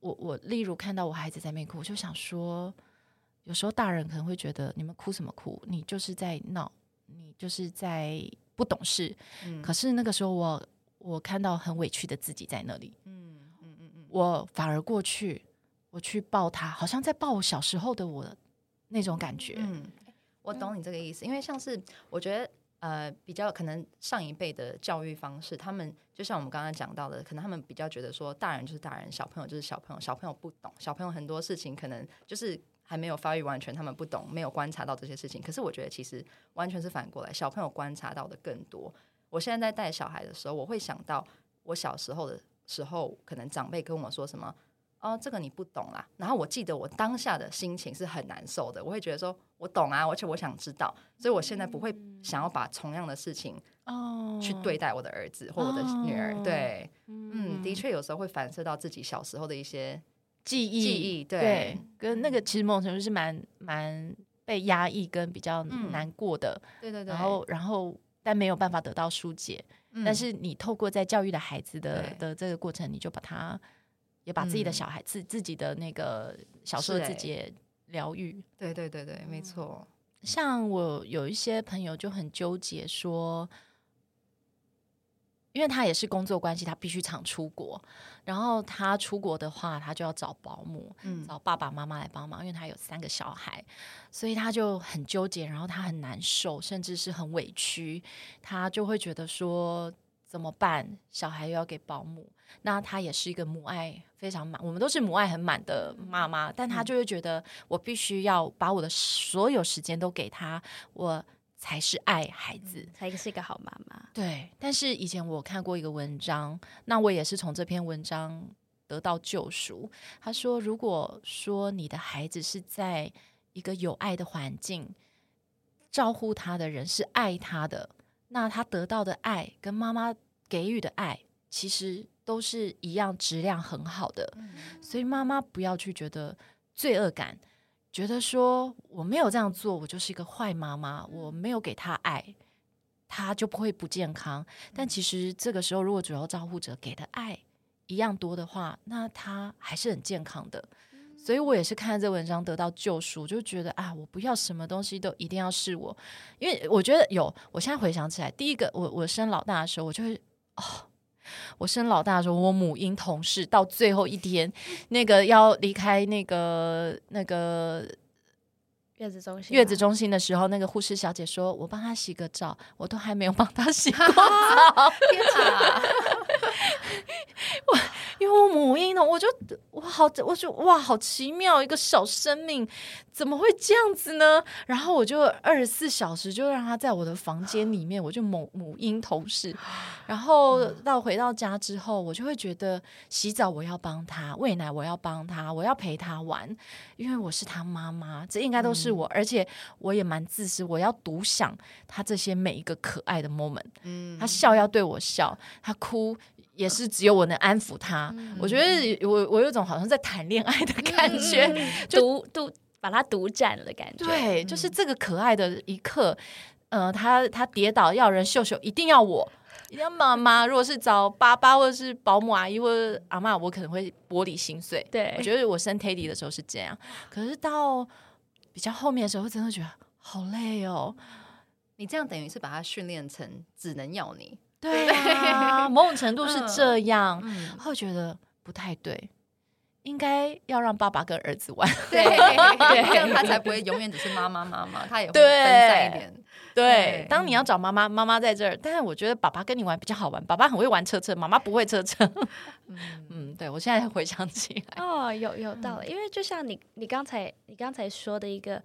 我我例如看到我孩子在那哭，我就想说，有时候大人可能会觉得你们哭什么哭？你就是在闹，你就是在。不懂事，嗯、可是那个时候我我看到很委屈的自己在那里，嗯嗯嗯嗯，我反而过去，我去抱他，好像在抱我小时候的我那种感觉。嗯，我懂你这个意思，因为像是我觉得呃比较可能上一辈的教育方式，他们就像我们刚刚讲到的，可能他们比较觉得说大人就是大人，小朋友就是小朋友，小朋友不懂，小朋友很多事情可能就是。还没有发育完全，他们不懂，没有观察到这些事情。可是我觉得其实完全是反过来，小朋友观察到的更多。我现在在带小孩的时候，我会想到我小时候的时候，可能长辈跟我说什么：“哦，这个你不懂啦。”然后我记得我当下的心情是很难受的。我会觉得说：“我懂啊，而且我想知道。”所以我现在不会想要把同样的事情哦去对待我的儿子或我的女儿。对，嗯，的确有时候会反射到自己小时候的一些。记忆，记忆对，对，跟那个其实某种程度是蛮蛮被压抑跟比较难过的，嗯、对对对，然后然后但没有办法得到疏解，嗯、但是你透过在教育的孩子的的这个过程，你就把他也把自己的小孩自、嗯、自己的那个小时候自己疗愈，对对对对，没错。像我有一些朋友就很纠结说。因为他也是工作关系，他必须常出国。然后他出国的话，他就要找保姆，嗯、找爸爸妈妈来帮忙。因为他有三个小孩，所以他就很纠结，然后他很难受，甚至是很委屈。他就会觉得说怎么办？小孩又要给保姆，那他也是一个母爱非常满，我们都是母爱很满的妈妈，但他就会觉得我必须要把我的所有时间都给他，我。才是爱孩子，嗯、才是一个好妈妈。对，但是以前我看过一个文章，那我也是从这篇文章得到救赎。他说，如果说你的孩子是在一个有爱的环境，照顾他的人是爱他的，那他得到的爱跟妈妈给予的爱，其实都是一样质量很好的。嗯、所以妈妈不要去觉得罪恶感。觉得说我没有这样做，我就是一个坏妈妈，我没有给他爱，他就不会不健康。但其实这个时候，如果主要照顾者给的爱一样多的话，那他还是很健康的。所以我也是看这文章得到救赎，就觉得啊，我不要什么东西都一定要是我，因为我觉得有。我现在回想起来，第一个我我生老大的时候，我就会哦。我生老大的时候，我母婴同事到最后一天，那个要离开那个那个月子中心，月子中心的时候，那个护士小姐说：“我帮她洗个澡，我都还没有帮她洗过澡。<laughs> 天哪” <laughs> 我因为我母婴呢，我就我好，我就哇，好奇妙，一个小生命怎么会这样子呢？然后我就二十四小时就让他在我的房间里面，我就母母婴同事。然后到回到家之后，我就会觉得洗澡我要帮他，喂奶我要帮他，我要陪他玩，因为我是他妈妈，这应该都是我，嗯、而且我也蛮自私，我要独享他这些每一个可爱的 moment。嗯，他笑要对我笑，他哭。也是只有我能安抚他，嗯、我觉得我我有种好像在谈恋爱的感觉，独独把他独占了的感觉。对，嗯、就是这个可爱的一刻，呃，他他跌倒要人秀秀，一定要我，一定要妈妈。如果是找爸爸或者是保姆阿姨或者阿嬷，我可能会玻璃心碎。对，我觉得我生 Teddy 的时候是这样，可是到比较后面的时候，真的觉得好累哦。你这样等于是把他训练成只能要你。对啊，某种程度是这样，嗯、会觉得不太对，应该要让爸爸跟儿子玩，对，对 <laughs> 这样他才不会永远只是妈妈妈妈，他也会分散一点。对，对当你要找妈妈，妈妈在这儿，但是我觉得爸爸跟你玩比较好玩，爸爸很会玩车车，妈妈不会车车。嗯，嗯，对，我现在回想起来，哦，有有道理，嗯、因为就像你你刚才你刚才说的一个，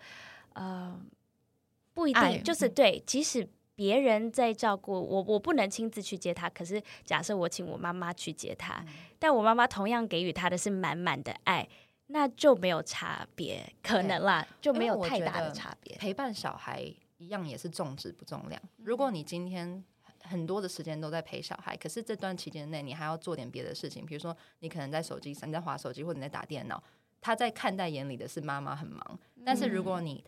呃，不一定就是对，即使。别人在照顾我，我不能亲自去接他。可是假设我请我妈妈去接他，嗯、但我妈妈同样给予他的是满满的爱，那就没有差别，可能啦，就没有太大的差别。陪伴小孩一样也是重质不重量。如果你今天很多的时间都在陪小孩，可是这段期间内你还要做点别的事情，比如说你可能在手机上，你在滑手机或者你在打电脑，他在看在眼里的是妈妈很忙。但是如果你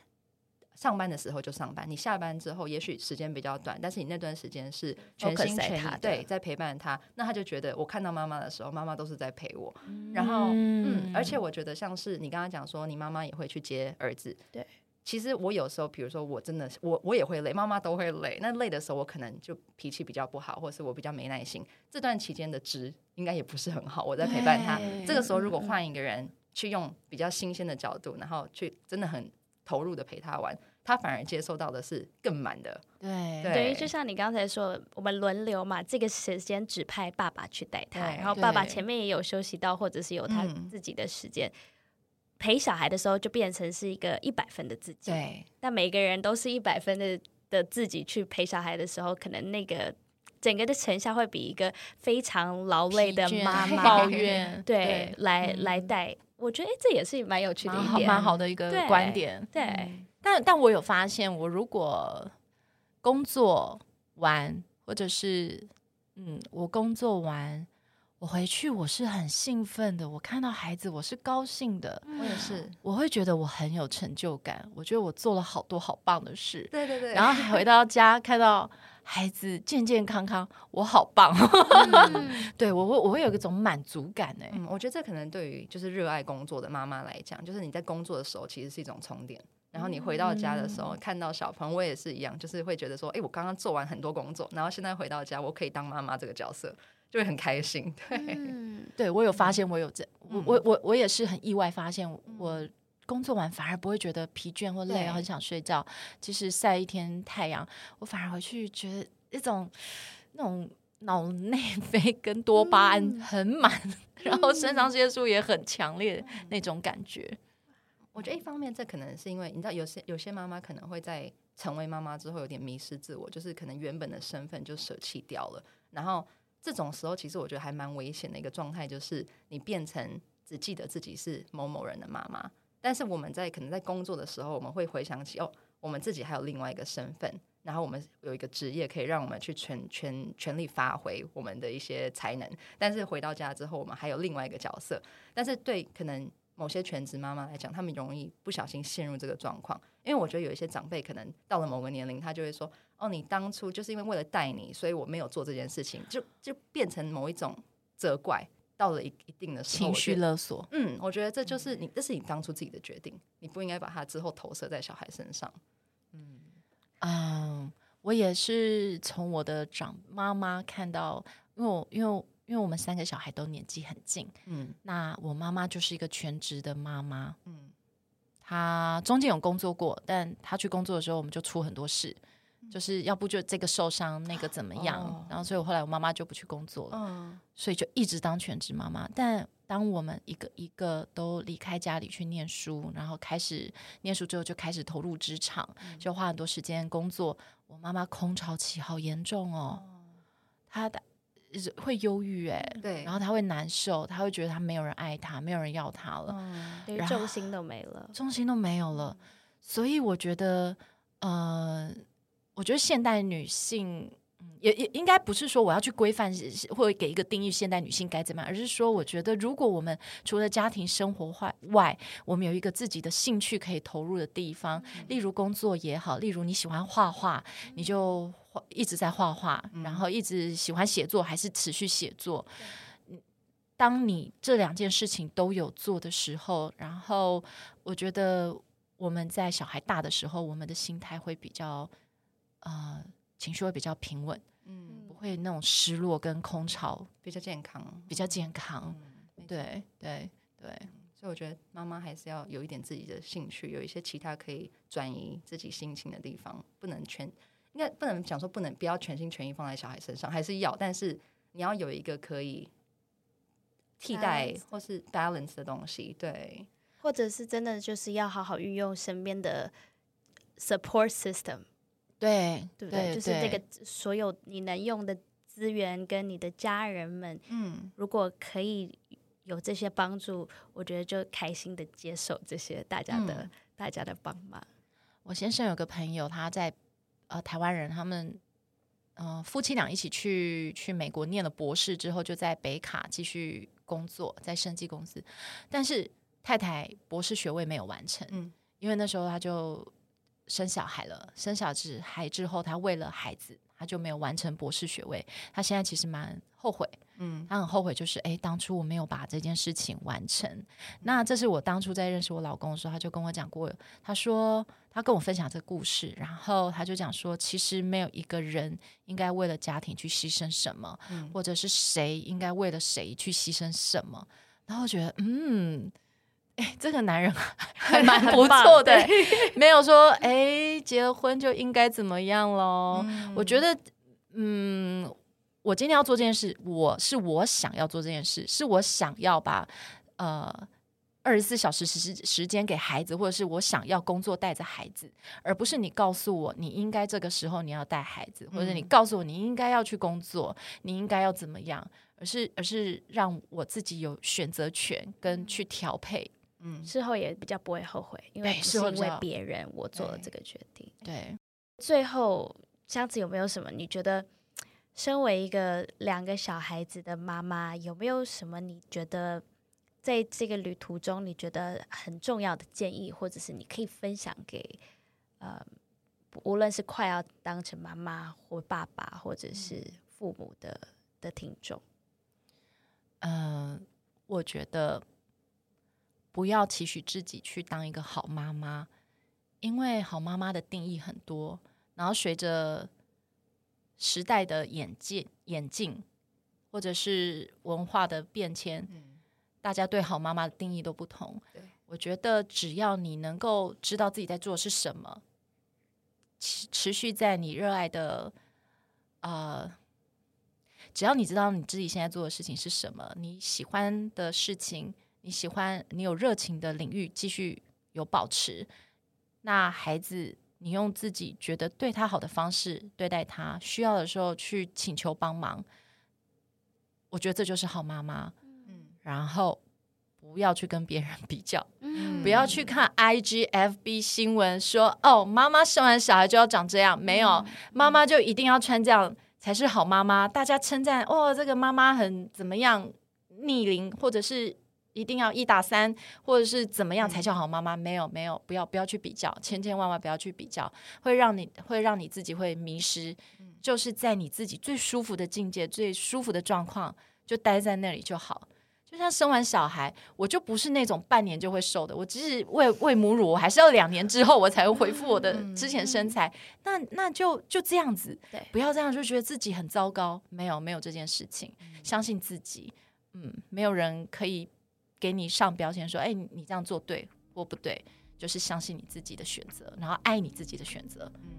上班的时候就上班，你下班之后也许时间比较短，但是你那段时间是全心全意对在陪伴他，那他就觉得我看到妈妈的时候，妈妈都是在陪我。嗯、然后，嗯，而且我觉得像是你刚刚讲说，你妈妈也会去接儿子。对，其实我有时候，比如说我真的我我也会累，妈妈都会累。那累的时候，我可能就脾气比较不好，或是我比较没耐心。这段期间的值应该也不是很好。我在陪伴他，这个时候如果换一个人去用比较新鲜的角度，然后去真的很投入的陪他玩。他反而接受到的是更满的，对，等于就像你刚才说，我们轮流嘛，这个时间指派爸爸去带他，然后爸爸前面也有休息到，或者是有他自己的时间、嗯、陪小孩的时候，就变成是一个一百分的自己。对，但每个人都是一百分的的自己去陪小孩的时候，可能那个整个的成效会比一个非常劳累的妈妈抱怨对，对来、嗯、来带。我觉得哎，这也是蛮有趣的一点，蛮好的一个观点，对。但但我有发现，我如果工作完，或者是嗯，我工作完，我回去我是很兴奋的。我看到孩子，我是高兴的。我也是，我会觉得我很有成就感。我觉得我做了好多好棒的事。对对对。然后回到家看到孩子健健康康，我好棒。嗯、<laughs> 对我会我会有一种满足感哎、嗯。我觉得这可能对于就是热爱工作的妈妈来讲，就是你在工作的时候其实是一种充电。然后你回到家的时候，嗯、看到小朋友，我也是一样，就是会觉得说，哎，我刚刚做完很多工作，然后现在回到家，我可以当妈妈这个角色，就会很开心。对，嗯、对我有发现，我有这，我、我我我也是很意外发现，我工作完反而不会觉得疲倦或累，很想睡觉。其实晒一天太阳，我反而回去觉得一种那种脑内啡跟多巴胺很满，<laughs> 嗯、然后肾上腺素也很强烈那种感觉。我觉得一方面，这可能是因为你知道，有些有些妈妈可能会在成为妈妈之后有点迷失自我，就是可能原本的身份就舍弃掉了。然后这种时候，其实我觉得还蛮危险的一个状态，就是你变成只记得自己是某某人的妈妈，但是我们在可能在工作的时候，我们会回想起哦，我们自己还有另外一个身份，然后我们有一个职业可以让我们去全全全力发挥我们的一些才能。但是回到家之后，我们还有另外一个角色，但是对可能。某些全职妈妈来讲，他们容易不小心陷入这个状况，因为我觉得有一些长辈可能到了某个年龄，他就会说：“哦，你当初就是因为为了带你，所以我没有做这件事情。”就就变成某一种责怪。到了一一定的时候，情绪勒索。嗯，我觉得这就是你，这是你当初自己的决定，你不应该把它之后投射在小孩身上。嗯嗯，我也是从我的长妈妈看到，因为我因为。因为我们三个小孩都年纪很近，嗯，那我妈妈就是一个全职的妈妈，嗯，她中间有工作过，但她去工作的时候，我们就出很多事，就是要不就这个受伤，那个怎么样，哦、然后所以我后来我妈妈就不去工作了，嗯、所以就一直当全职妈妈。但当我们一个一个都离开家里去念书，然后开始念书之后，就开始投入职场，嗯、就花很多时间工作。我妈妈空巢期好严重哦，她的。会忧郁哎，对，然后他会难受，他会觉得他没有人爱他，没有人要他了，嗯，然后重心都没了，重心都没有了。所以我觉得，呃，我觉得现代女性。也也应该不是说我要去规范或者给一个定义现代女性该怎么样，而是说我觉得如果我们除了家庭生活外，我们有一个自己的兴趣可以投入的地方，例如工作也好，例如你喜欢画画，你就一直在画画，然后一直喜欢写作，还是持续写作。当你这两件事情都有做的时候，然后我觉得我们在小孩大的时候，我们的心态会比较呃。情绪会比较平稳，嗯，不会那种失落跟空巢，比较健康，比较健康，嗯、对对对，所以我觉得妈妈还是要有一点自己的兴趣，有一些其他可以转移自己心情的地方，不能全，应该不能讲说不能不要全心全意放在小孩身上，还是要，但是你要有一个可以替代或是 balance 的东西，对，或者是真的就是要好好运用身边的 support system。对，对不对？就是这个所有你能用的资源跟你的家人们，嗯，如果可以有这些帮助，我觉得就开心的接受这些大家的、嗯、大家的帮忙。我先生有个朋友，他在呃台湾人，他们嗯、呃、夫妻俩一起去去美国念了博士之后，就在北卡继续工作，在生技公司，但是太太博士学位没有完成，嗯，因为那时候他就。生小孩了，生小孩之后，他为了孩子，他就没有完成博士学位。他现在其实蛮后悔，嗯，他很后悔，就是哎，当初我没有把这件事情完成。嗯、那这是我当初在认识我老公的时候，他就跟我讲过，他说他跟我分享这个故事，然后他就讲说，其实没有一个人应该为了家庭去牺牲什么，嗯、或者是谁应该为了谁去牺牲什么。然后我觉得，嗯。哎，这个男人 <laughs> 还蛮不错的，<laughs> 没有说哎，结了婚就应该怎么样喽。嗯、我觉得，嗯，我今天要做这件事，我是我想要做这件事，是我想要把呃二十四小时时时间给孩子，或者是我想要工作带着孩子，而不是你告诉我你应该这个时候你要带孩子，或者你告诉我你应该要去工作，你应该要怎么样，而是而是让我自己有选择权跟去调配。嗯，事后也比较不会后悔，因为是因为别人我做了这个决定。对，对最后箱子有没有什么？你觉得身为一个两个小孩子的妈妈，有没有什么你觉得在这个旅途中你觉得很重要的建议，或者是你可以分享给呃，无论是快要当成妈妈或爸爸，或者是父母的的听众？嗯、呃，我觉得。不要期许自己去当一个好妈妈，因为好妈妈的定义很多，然后随着时代的演进、演进，或者是文化的变迁，嗯、大家对好妈妈的定义都不同。我觉得只要你能够知道自己在做的是什么，持持续在你热爱的，呃，只要你知道你自己现在做的事情是什么，你喜欢的事情。你喜欢你有热情的领域继续有保持，那孩子你用自己觉得对他好的方式对待他，需要的时候去请求帮忙，我觉得这就是好妈妈。嗯，然后不要去跟别人比较，嗯，不要去看 IGFB 新闻说哦，妈妈生完小孩就要长这样，没有，妈妈就一定要穿这样才是好妈妈。大家称赞哦，这个妈妈很怎么样逆龄或者是。一定要一打三，或者是怎么样才叫好妈妈？嗯、没有，没有，不要，不要去比较，千千万万不要去比较，会让你会让你自己会迷失。嗯、就是在你自己最舒服的境界、最舒服的状况，就待在那里就好。就像生完小孩，我就不是那种半年就会瘦的，我即使喂喂母乳，我还是要两年之后我才会恢复我的之前身材。嗯、那那就就这样子，对，不要这样就觉得自己很糟糕。没有，没有这件事情，嗯、相信自己。嗯，没有人可以。给你上标签说，哎，你这样做对或不对？就是相信你自己的选择，然后爱你自己的选择。嗯，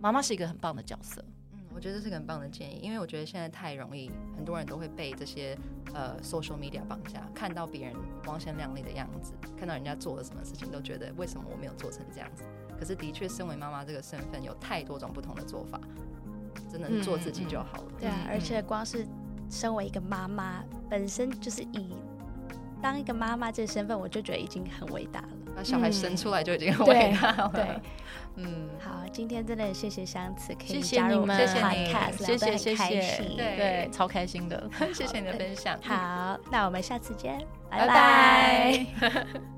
妈妈是一个很棒的角色。嗯，我觉得这是个很棒的建议，因为我觉得现在太容易，很多人都会被这些呃 social media 绑架，看到别人光鲜亮丽的样子，看到人家做了什么事情，都觉得为什么我没有做成这样子。可是的确，身为妈妈这个身份有太多种不同的做法，真的做自己就好了。嗯嗯、对啊，而且光是身为一个妈妈，本身就是以当一个妈妈这个身份，我就觉得已经很伟大了。把小孩生出来就已经很伟大了。对，对嗯，好，今天真的谢谢香慈，可以加入我们，谢谢你，谢谢谢谢，对对，超开心的，<laughs> 谢谢你的分享。好，那我们下次见，拜。拜。<laughs>